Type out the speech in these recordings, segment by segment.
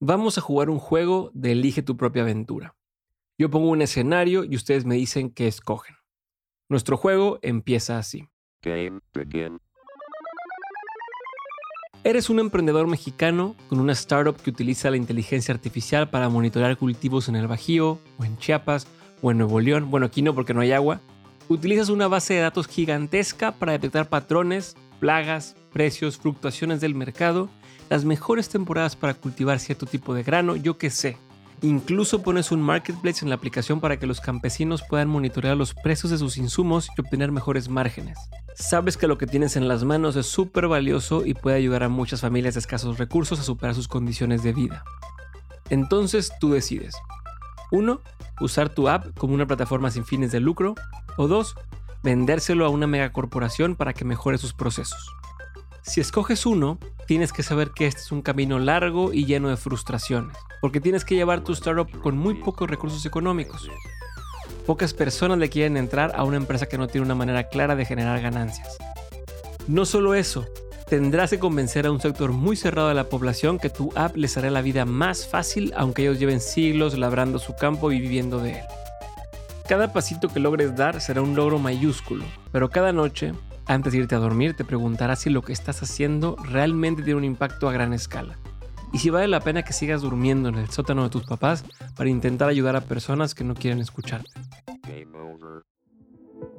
Vamos a jugar un juego de elige tu propia aventura. Yo pongo un escenario y ustedes me dicen qué escogen. Nuestro juego empieza así. Eres un emprendedor mexicano con una startup que utiliza la inteligencia artificial para monitorear cultivos en el Bajío, o en Chiapas, o en Nuevo León. Bueno, aquí no porque no hay agua. Utilizas una base de datos gigantesca para detectar patrones, plagas, precios, fluctuaciones del mercado, las mejores temporadas para cultivar cierto tipo de grano, yo qué sé. Incluso pones un marketplace en la aplicación para que los campesinos puedan monitorear los precios de sus insumos y obtener mejores márgenes. Sabes que lo que tienes en las manos es súper valioso y puede ayudar a muchas familias de escasos recursos a superar sus condiciones de vida. Entonces tú decides. 1. Usar tu app como una plataforma sin fines de lucro. O 2. Vendérselo a una megacorporación para que mejore sus procesos. Si escoges uno, tienes que saber que este es un camino largo y lleno de frustraciones, porque tienes que llevar tu startup con muy pocos recursos económicos. Pocas personas le quieren entrar a una empresa que no tiene una manera clara de generar ganancias. No solo eso, tendrás que convencer a un sector muy cerrado de la población que tu app les hará la vida más fácil aunque ellos lleven siglos labrando su campo y viviendo de él. Cada pasito que logres dar será un logro mayúsculo, pero cada noche antes de irte a dormir te preguntarás si lo que estás haciendo realmente tiene un impacto a gran escala. Y si vale la pena que sigas durmiendo en el sótano de tus papás para intentar ayudar a personas que no quieren escucharte.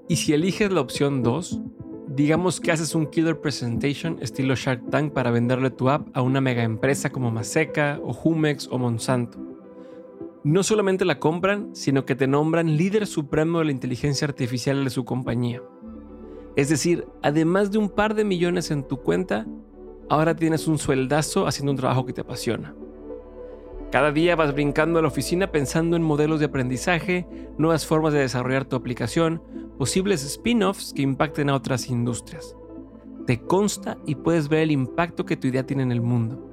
Y si eliges la opción 2, digamos que haces un killer presentation estilo Shark Tank para venderle tu app a una mega empresa como Maseca o Humex o Monsanto. No solamente la compran, sino que te nombran líder supremo de la inteligencia artificial de su compañía. Es decir, además de un par de millones en tu cuenta, ahora tienes un sueldazo haciendo un trabajo que te apasiona. Cada día vas brincando a la oficina pensando en modelos de aprendizaje, nuevas formas de desarrollar tu aplicación, posibles spin-offs que impacten a otras industrias. Te consta y puedes ver el impacto que tu idea tiene en el mundo.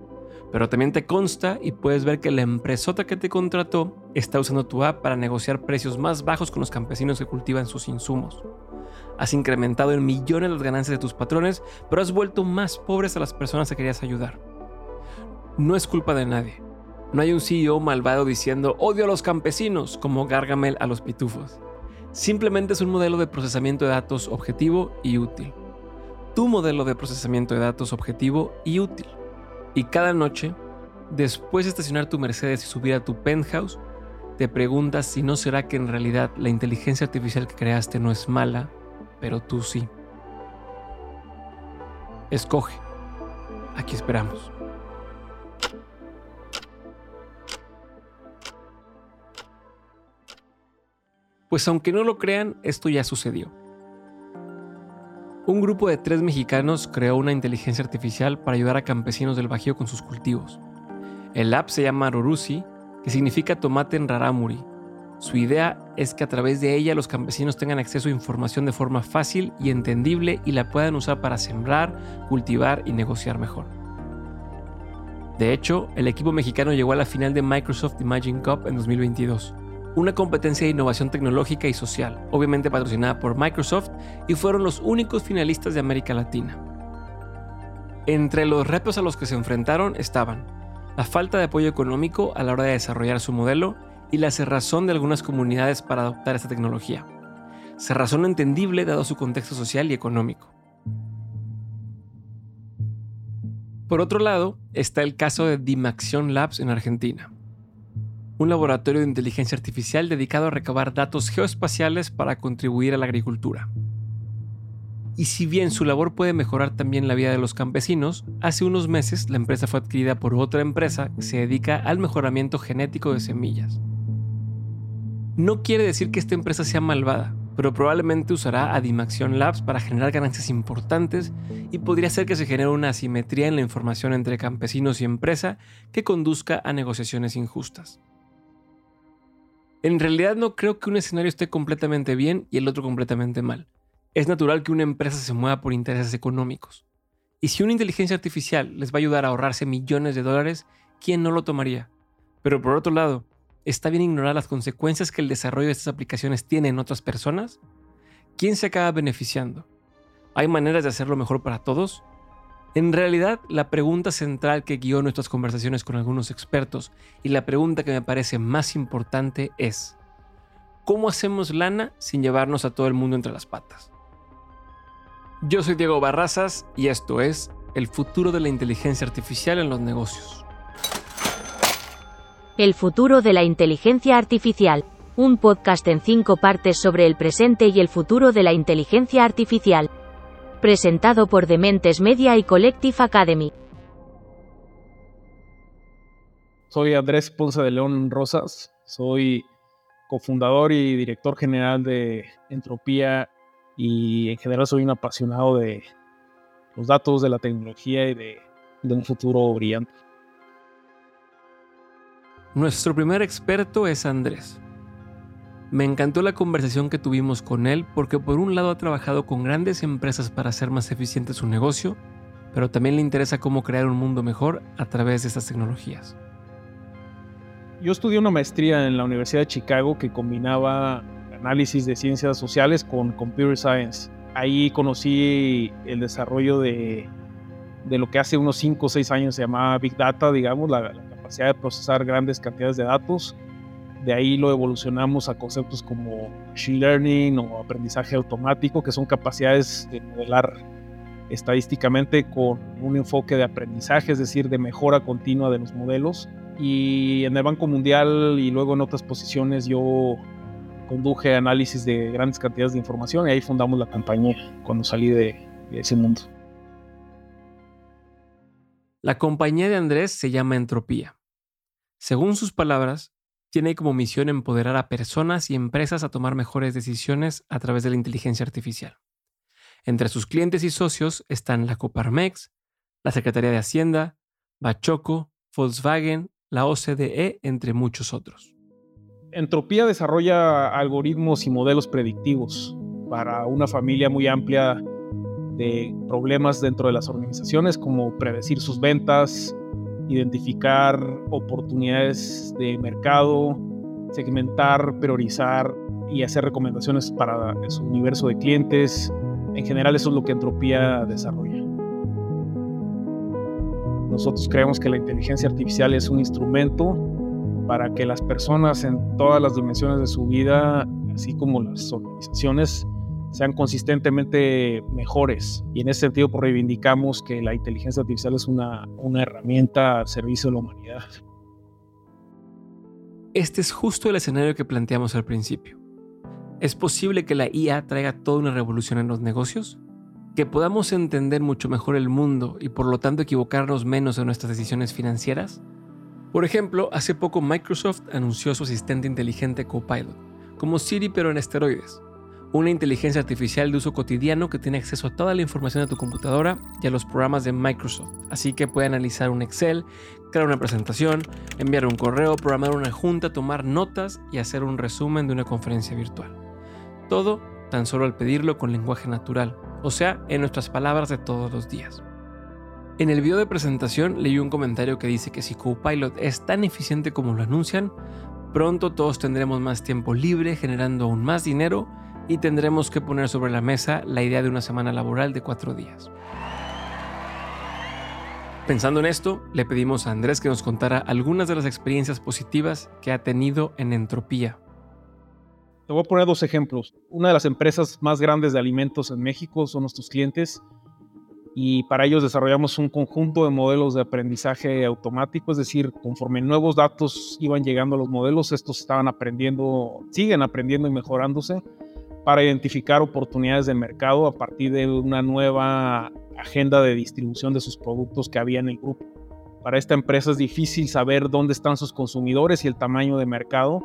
Pero también te consta y puedes ver que la empresota que te contrató está usando tu app para negociar precios más bajos con los campesinos que cultivan sus insumos. Has incrementado en millones las ganancias de tus patrones, pero has vuelto más pobres a las personas que querías ayudar. No es culpa de nadie. No hay un CEO malvado diciendo odio a los campesinos como Gargamel a los pitufos. Simplemente es un modelo de procesamiento de datos objetivo y útil. Tu modelo de procesamiento de datos objetivo y útil. Y cada noche, después de estacionar tu Mercedes y subir a tu penthouse, te preguntas si no será que en realidad la inteligencia artificial que creaste no es mala, pero tú sí. Escoge. Aquí esperamos. Pues aunque no lo crean, esto ya sucedió. Un grupo de tres mexicanos creó una inteligencia artificial para ayudar a campesinos del Bajío con sus cultivos. El app se llama Rorusi, que significa tomate en rarámuri, su idea es que a través de ella los campesinos tengan acceso a información de forma fácil y entendible y la puedan usar para sembrar, cultivar y negociar mejor. De hecho, el equipo mexicano llegó a la final de Microsoft Imagine Cup en 2022, una competencia de innovación tecnológica y social, obviamente patrocinada por Microsoft, y fueron los únicos finalistas de América Latina. Entre los retos a los que se enfrentaron estaban la falta de apoyo económico a la hora de desarrollar su modelo y la cerrazón de algunas comunidades para adoptar esta tecnología. Cerrazón entendible dado su contexto social y económico. Por otro lado, está el caso de Dimaxion Labs en Argentina, un laboratorio de inteligencia artificial dedicado a recabar datos geoespaciales para contribuir a la agricultura. Y si bien su labor puede mejorar también la vida de los campesinos, hace unos meses la empresa fue adquirida por otra empresa que se dedica al mejoramiento genético de semillas. No quiere decir que esta empresa sea malvada, pero probablemente usará a Dimaxion Labs para generar ganancias importantes y podría ser que se genere una asimetría en la información entre campesinos y empresa que conduzca a negociaciones injustas. En realidad no creo que un escenario esté completamente bien y el otro completamente mal. Es natural que una empresa se mueva por intereses económicos. Y si una inteligencia artificial les va a ayudar a ahorrarse millones de dólares, ¿quién no lo tomaría? Pero por otro lado, ¿Está bien ignorar las consecuencias que el desarrollo de estas aplicaciones tiene en otras personas? ¿Quién se acaba beneficiando? ¿Hay maneras de hacerlo mejor para todos? En realidad, la pregunta central que guió nuestras conversaciones con algunos expertos y la pregunta que me parece más importante es, ¿cómo hacemos lana sin llevarnos a todo el mundo entre las patas? Yo soy Diego Barrazas y esto es El futuro de la inteligencia artificial en los negocios. El futuro de la inteligencia artificial, un podcast en cinco partes sobre el presente y el futuro de la inteligencia artificial presentado por Dementes Media y Collective Academy. Soy Andrés Ponce de León Rosas, soy cofundador y director general de Entropía y en general soy un apasionado de los datos, de la tecnología y de, de un futuro brillante. Nuestro primer experto es Andrés. Me encantó la conversación que tuvimos con él porque por un lado ha trabajado con grandes empresas para hacer más eficiente su negocio, pero también le interesa cómo crear un mundo mejor a través de estas tecnologías. Yo estudié una maestría en la Universidad de Chicago que combinaba análisis de ciencias sociales con computer science. Ahí conocí el desarrollo de, lo que hace unos 5 o 6 años se llamaba Big Data, digamos, la capacidad de procesar grandes cantidades de datos de ahí lo evolucionamos a conceptos como machine learning o aprendizaje automático, que son capacidades de modelar estadísticamente con un enfoque de aprendizaje, es decir, de mejora continua de los modelos. Y en el Banco Mundial y luego en otras posiciones yo conduje análisis de grandes cantidades de información y ahí fundamos la compañía cuando salí de, de ese mundo. La compañía de Andrés se llama Entropía. Según sus palabras, tiene como misión empoderar a personas y empresas a tomar mejores decisiones a través de la inteligencia artificial. Entre sus clientes y socios están la Coparmex, la Secretaría de Hacienda, Bachoco, Volkswagen, la OCDE, entre muchos otros. Entropía desarrolla algoritmos y modelos predictivos para una familia muy amplia de problemas dentro de las organizaciones, como predecir sus ventas, identificar oportunidades de mercado, segmentar, priorizar y hacer recomendaciones para su universo de clientes. En general eso es lo que Entropía desarrolla. Nosotros creemos que la inteligencia artificial es un instrumento para que las personas en todas las dimensiones de su vida, así como las organizaciones, sean consistentemente mejores. Y en ese sentido, pues, reivindicamos que la inteligencia artificial es una, una herramienta al servicio de la humanidad. Este es justo el escenario que planteamos al principio. ¿Es posible que la IA traiga toda una revolución en los negocios? ¿Que podamos entender mucho mejor el mundo y por lo tanto equivocarnos menos en nuestras decisiones financieras? Por ejemplo, hace poco Microsoft anunció su asistente inteligente Copilot, como Siri pero en esteroides una inteligencia artificial de uso cotidiano que tiene acceso a toda la información de tu computadora y a los programas de Microsoft. Así que puede analizar un Excel, crear una presentación, enviar un correo, programar una junta, tomar notas y hacer un resumen de una conferencia virtual. Todo tan solo al pedirlo con lenguaje natural, o sea, en nuestras palabras de todos los días. En el video de presentación leí un comentario que dice que si Copilot es tan eficiente como lo anuncian, pronto todos tendremos más tiempo libre generando aún más dinero y tendremos que poner sobre la mesa la idea de una semana laboral de cuatro días. Pensando en esto, le pedimos a Andrés que nos contara algunas de las experiencias positivas que ha tenido en Entropía. Te voy a poner dos ejemplos. Una de las empresas más grandes de alimentos en México son nuestros clientes y para ellos desarrollamos un conjunto de modelos de aprendizaje automático, es decir, conforme nuevos datos iban llegando a los modelos, estos estaban aprendiendo, siguen aprendiendo y mejorándose para identificar oportunidades de mercado a partir de una nueva agenda de distribución de sus productos que había en el grupo. Para esta empresa es difícil saber dónde están sus consumidores y el tamaño de mercado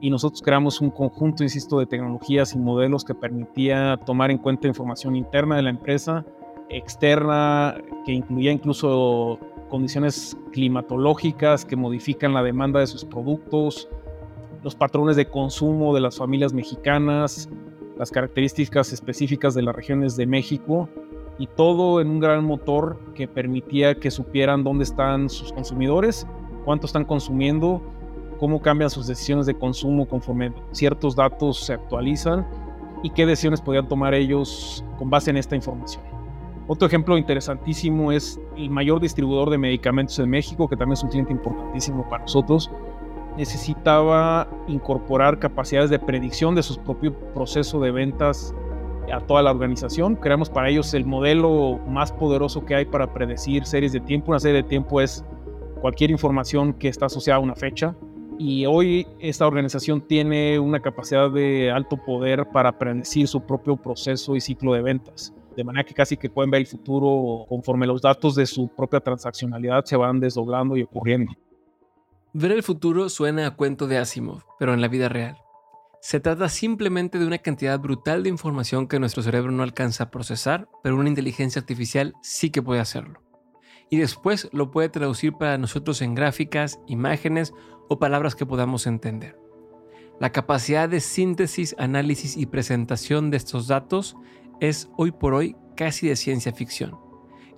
y nosotros creamos un conjunto, insisto, de tecnologías y modelos que permitía tomar en cuenta información interna de la empresa, externa, que incluía incluso condiciones climatológicas que modifican la demanda de sus productos, los patrones de consumo de las familias mexicanas, las características específicas de las regiones de México y todo en un gran motor que permitía que supieran dónde están sus consumidores, cuánto están consumiendo, cómo cambian sus decisiones de consumo conforme ciertos datos se actualizan y qué decisiones podían tomar ellos con base en esta información. Otro ejemplo interesantísimo es el mayor distribuidor de medicamentos en México, que también es un cliente importantísimo para nosotros. Necesitaba incorporar capacidades de predicción de su propio proceso de ventas a toda la organización. Creamos para ellos el modelo más poderoso que hay para predecir series de tiempo. Una serie de tiempo es cualquier información que está asociada a una fecha. Y hoy esta organización tiene una capacidad de alto poder para predecir su propio proceso y ciclo de ventas. De manera que casi que pueden ver el futuro conforme los datos de su propia transaccionalidad se van desdoblando y ocurriendo. Ver el futuro suena a cuento de Asimov, pero en la vida real. Se trata simplemente de una cantidad brutal de información que nuestro cerebro no alcanza a procesar, pero una inteligencia artificial sí que puede hacerlo. Y después lo puede traducir para nosotros en gráficas, imágenes o palabras que podamos entender. La capacidad de síntesis, análisis y presentación de estos datos es hoy por hoy casi de ciencia ficción.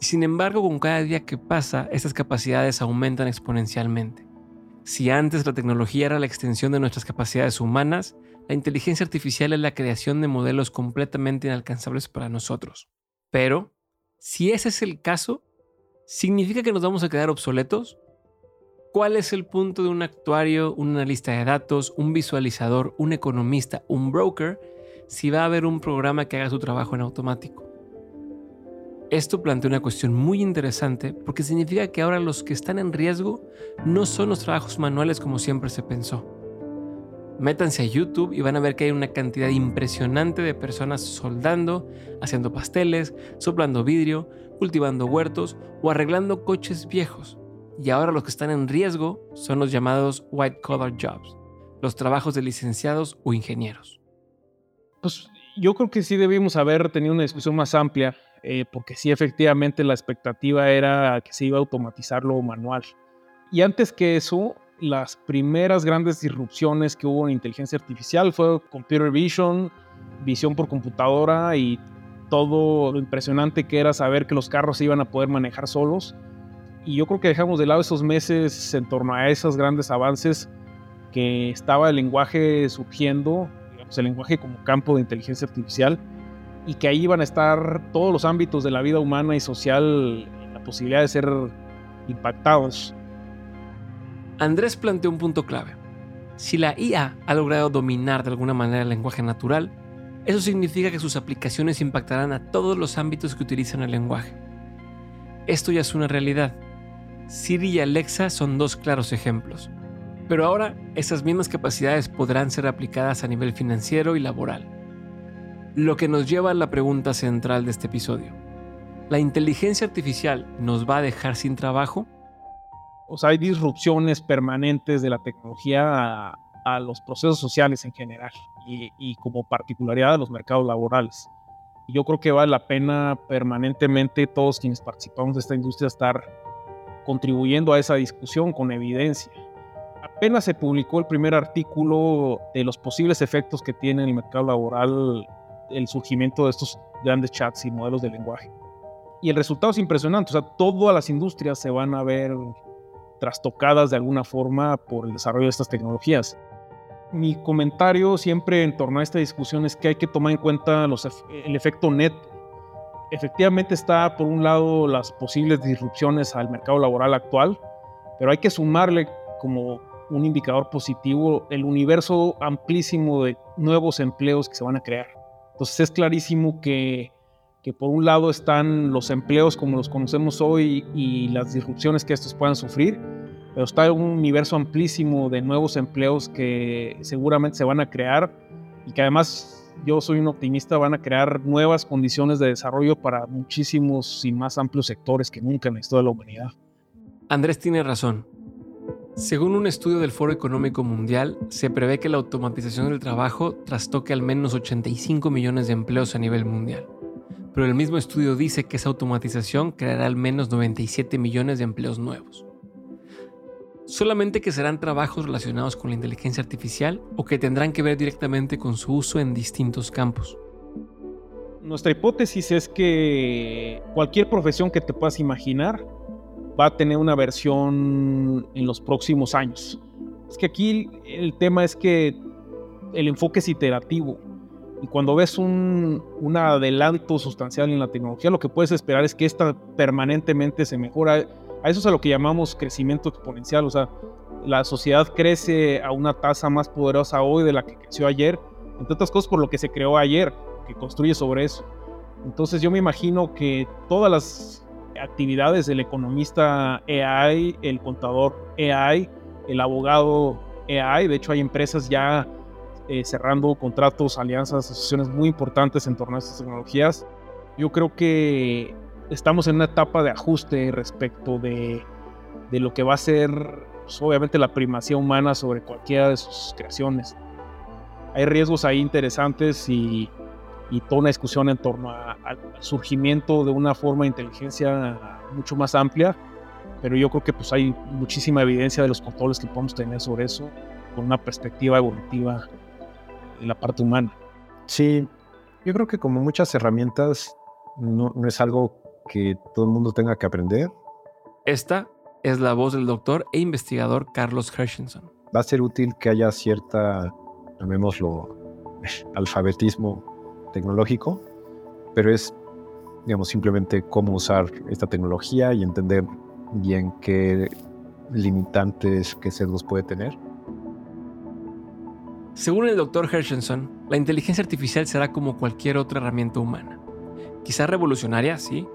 Y sin embargo, con cada día que pasa, estas capacidades aumentan exponencialmente. Si antes la tecnología era la extensión de nuestras capacidades humanas, la inteligencia artificial es la creación de modelos completamente inalcanzables para nosotros. Pero, si ese es el caso, ¿significa que nos vamos a quedar obsoletos? ¿Cuál es el punto de un actuario, un analista de datos, un visualizador, un economista, un broker, si va a haber un programa que haga su trabajo en automático? Esto plantea una cuestión muy interesante porque significa que ahora los que están en riesgo no son los trabajos manuales como siempre se pensó. Métanse a YouTube y van a ver que hay una cantidad impresionante de personas soldando, haciendo pasteles, soplando vidrio, cultivando huertos o arreglando coches viejos. Y ahora los que están en riesgo son los llamados white collar jobs, los trabajos de licenciados o ingenieros. Pues yo creo que sí debimos haber tenido una discusión más amplia, eh, porque sí efectivamente la expectativa era que se iba a automatizar lo manual. Y antes que eso, las primeras grandes disrupciones que hubo en inteligencia artificial fue computer vision, visión por computadora y todo lo impresionante que era saber que los carros se iban a poder manejar solos. Y yo creo que dejamos de lado esos meses en torno a esos grandes avances que estaba el lenguaje surgiendo, digamos, el lenguaje como campo de inteligencia artificial, y que ahí iban a estar todos los ámbitos de la vida humana y social la posibilidad de ser impactados. Andrés planteó un punto clave. Si la IA ha logrado dominar de alguna manera el lenguaje natural, eso significa que sus aplicaciones impactarán a todos los ámbitos que utilizan el lenguaje. Esto ya es una realidad. Siri y Alexa son dos claros ejemplos. Pero ahora esas mismas capacidades podrán ser aplicadas a nivel financiero y laboral. Lo que nos lleva a la pregunta central de este episodio. ¿La inteligencia artificial nos va a dejar sin trabajo? o sea, hay disrupciones permanentes de la tecnología a, los procesos sociales en general y, como particularidad a los mercados laborales. yo creo que vale la pena permanentemente todos quienes participamos de esta industria estar contribuyendo a esa discusión con evidencia. Apenas se publicó el primer artículo de los posibles efectos que tiene en el mercado laboral el surgimiento de estos grandes chats y modelos de lenguaje. Y el resultado es impresionante, o sea, todas las industrias se van a ver trastocadas de alguna forma por el desarrollo de estas tecnologías. Mi comentario siempre en torno a esta discusión es que hay que tomar en cuenta los, el efecto net. Efectivamente está por un lado las posibles disrupciones al mercado laboral actual, pero hay que sumarle como un indicador positivo el universo amplísimo de nuevos empleos que se van a crear. Entonces es clarísimo que, que por un lado están los empleos como los conocemos hoy y las disrupciones que estos puedan sufrir, pero está un universo amplísimo de nuevos empleos que seguramente se van a crear y que además yo soy un optimista, van a crear nuevas condiciones de desarrollo para muchísimos y más amplios sectores que nunca en la historia de la humanidad. Andrés tiene razón. Según un estudio del Foro Económico Mundial, se prevé que la automatización del trabajo trastoque al menos 85 millones de empleos a nivel mundial. Pero el mismo estudio dice que esa automatización creará al menos 97 millones de empleos nuevos solamente que serán trabajos relacionados con la inteligencia artificial o que tendrán que ver directamente con su uso en distintos campos. Nuestra hipótesis es que cualquier profesión que te puedas imaginar va a tener una versión en los próximos años. Es que aquí el tema es que el enfoque es iterativo. Y cuando ves un, un, adelanto sustancial en la tecnología, lo que puedes esperar es que esta permanentemente se mejora. A eso es a lo que llamamos crecimiento exponencial. O sea, la sociedad crece a una tasa más poderosa hoy de la que creció ayer, entre otras cosas por lo que se creó ayer, que construye sobre eso. Entonces yo me imagino que todas las actividades del economista AI, el contador AI, el abogado AI, de hecho hay empresas ya eh, cerrando contratos, alianzas, asociaciones muy importantes en torno a estas tecnologías. Yo creo que estamos en una etapa de ajuste respecto de, de lo que va a ser pues, obviamente la primacía humana sobre cualquiera de sus creaciones. Hay riesgos ahí interesantes y, y toda una discusión en torno al surgimiento de una forma de inteligencia mucho más amplia, pero yo creo que pues hay muchísima evidencia de los controles que podemos tener sobre eso con una perspectiva evolutiva de la parte humana. Sí, yo creo que como muchas herramientas no, no es algo que todo el mundo tenga que aprender. Esta es la voz del doctor e investigador Carlos Hershenson. Va a ser útil que haya cierta, llamémoslo, alfabetismo tecnológico, pero es, digamos, simplemente cómo usar esta tecnología y entender bien qué limitantes, qué sesgos puede tener. Según el doctor Hershenson, la inteligencia artificial será como cualquier otra herramienta humana. Quizá revolucionaria, sí,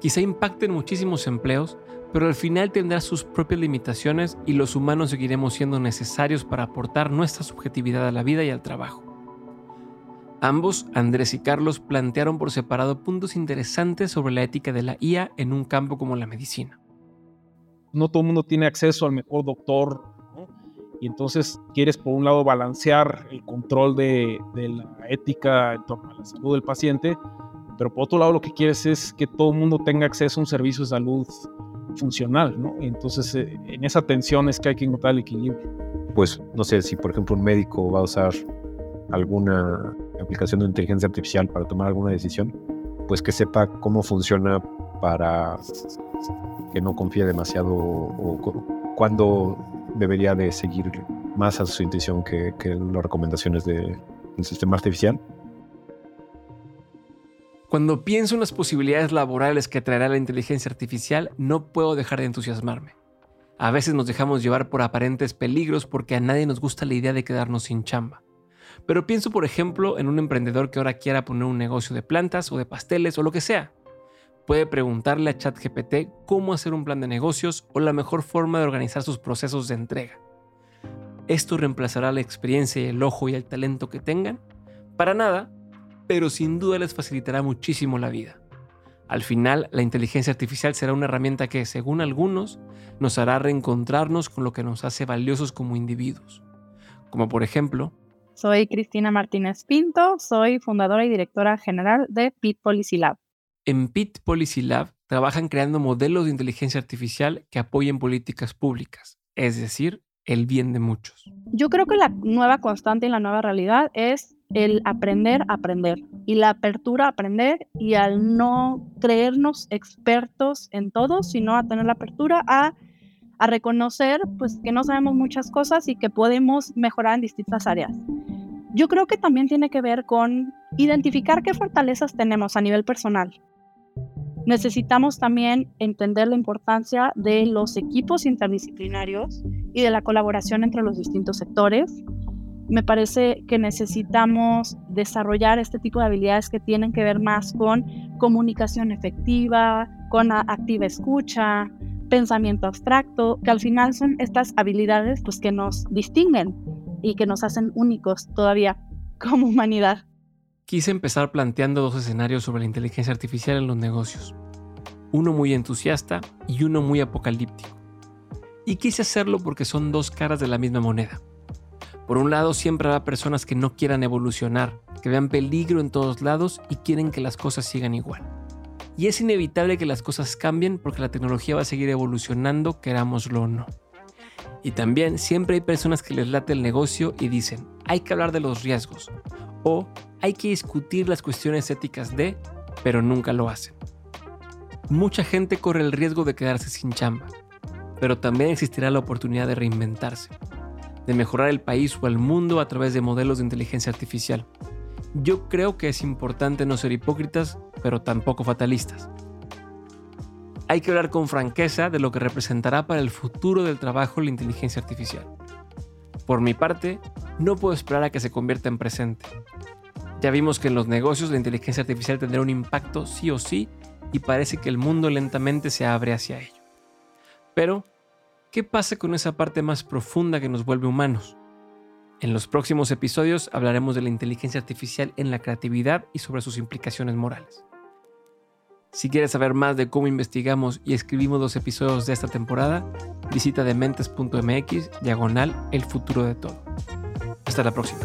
quizá impacte en muchísimos empleos, pero al final tendrá sus propias limitaciones y los humanos seguiremos siendo necesarios para aportar nuestra subjetividad a la vida y al trabajo. Ambos, Andrés y Carlos, plantearon por separado puntos interesantes sobre la ética de la IA en un campo como la medicina. No todo el mundo tiene acceso al mejor doctor, y entonces quieres por un lado balancear el control de, de la ética en torno a la salud del paciente, pero por otro lado lo que quieres es que todo el mundo tenga acceso a un servicio de salud funcional, ¿no? Entonces, eh, en esa tensión es que hay que encontrar el equilibrio. Pues, no sé, si por ejemplo un médico va a usar alguna aplicación de inteligencia artificial para tomar alguna decisión, pues que sepa cómo funciona para que no confíe demasiado o, cuándo debería de seguir más a su intuición que, que las recomendaciones del sistema artificial cuando pienso en las posibilidades laborales que traerá la inteligencia artificial, no puedo dejar de entusiasmarme. A veces nos dejamos llevar por aparentes peligros porque a nadie nos gusta la idea de quedarnos sin chamba. Pero pienso, por ejemplo, en un emprendedor que ahora quiera poner un negocio de plantas o de pasteles o lo que sea. Puede preguntarle a ChatGPT cómo hacer un plan de negocios o la mejor forma de organizar sus procesos de entrega. ¿Esto reemplazará la experiencia y el ojo y el talento que tengan? Para nada, pero sin duda les facilitará muchísimo la vida. Al final, la inteligencia artificial será una herramienta que, según algunos, nos hará reencontrarnos con lo que nos hace valiosos como individuos. Como por ejemplo... Soy Cristina Martínez Pinto, soy fundadora y directora general de PIT Policy Lab. En PIT Policy Lab trabajan creando modelos de inteligencia artificial que apoyen políticas públicas, es decir, el bien de muchos. Yo creo que la nueva constante y la nueva realidad es el aprender a aprender y la apertura a aprender y al no creernos expertos en todo, sino a tener la apertura a, a reconocer pues que no sabemos muchas cosas y que podemos mejorar en distintas áreas. Yo creo que también tiene que ver con identificar qué fortalezas tenemos a nivel personal. Necesitamos también entender la importancia de los equipos interdisciplinarios y de la colaboración entre los distintos sectores me parece que necesitamos desarrollar este tipo de habilidades que tienen que ver más con comunicación efectiva, con activa escucha, pensamiento abstracto, que al final son estas habilidades pues, que nos distinguen y que nos hacen únicos todavía como humanidad. Quise empezar planteando dos escenarios sobre la inteligencia artificial en los negocios. Uno muy entusiasta y uno muy apocalíptico. Y quise hacerlo porque son dos caras de la misma moneda. Por un lado, siempre habrá personas que no quieran evolucionar, que vean peligro en todos lados y quieren que las cosas sigan igual. Y es inevitable que las cosas cambien porque la tecnología va a seguir evolucionando, querámoslo o no. Y también siempre hay personas que les late el negocio y dicen, hay que hablar de los riesgos o hay que discutir las cuestiones éticas de, pero nunca lo hacen. Mucha gente corre el riesgo de quedarse sin chamba, pero también existirá la oportunidad de reinventarse de mejorar el país o el mundo a través de modelos de inteligencia artificial. Yo creo que es importante no ser hipócritas, pero tampoco fatalistas. Hay que hablar con franqueza de lo que representará para el futuro del trabajo la inteligencia artificial. Por mi parte, no puedo esperar a que se convierta en presente. Ya vimos que en los negocios la inteligencia artificial tendrá un impacto sí o sí y parece que el mundo lentamente se abre hacia ello. Pero, ¿qué pasa con esa parte más profunda que nos vuelve humanos? En los próximos episodios hablaremos de la inteligencia artificial en la creatividad y sobre sus implicaciones morales. Si quieres saber más de cómo investigamos y escribimos los episodios de esta temporada, visita dementes.mx diagonal el futuro de todo. Hasta la próxima.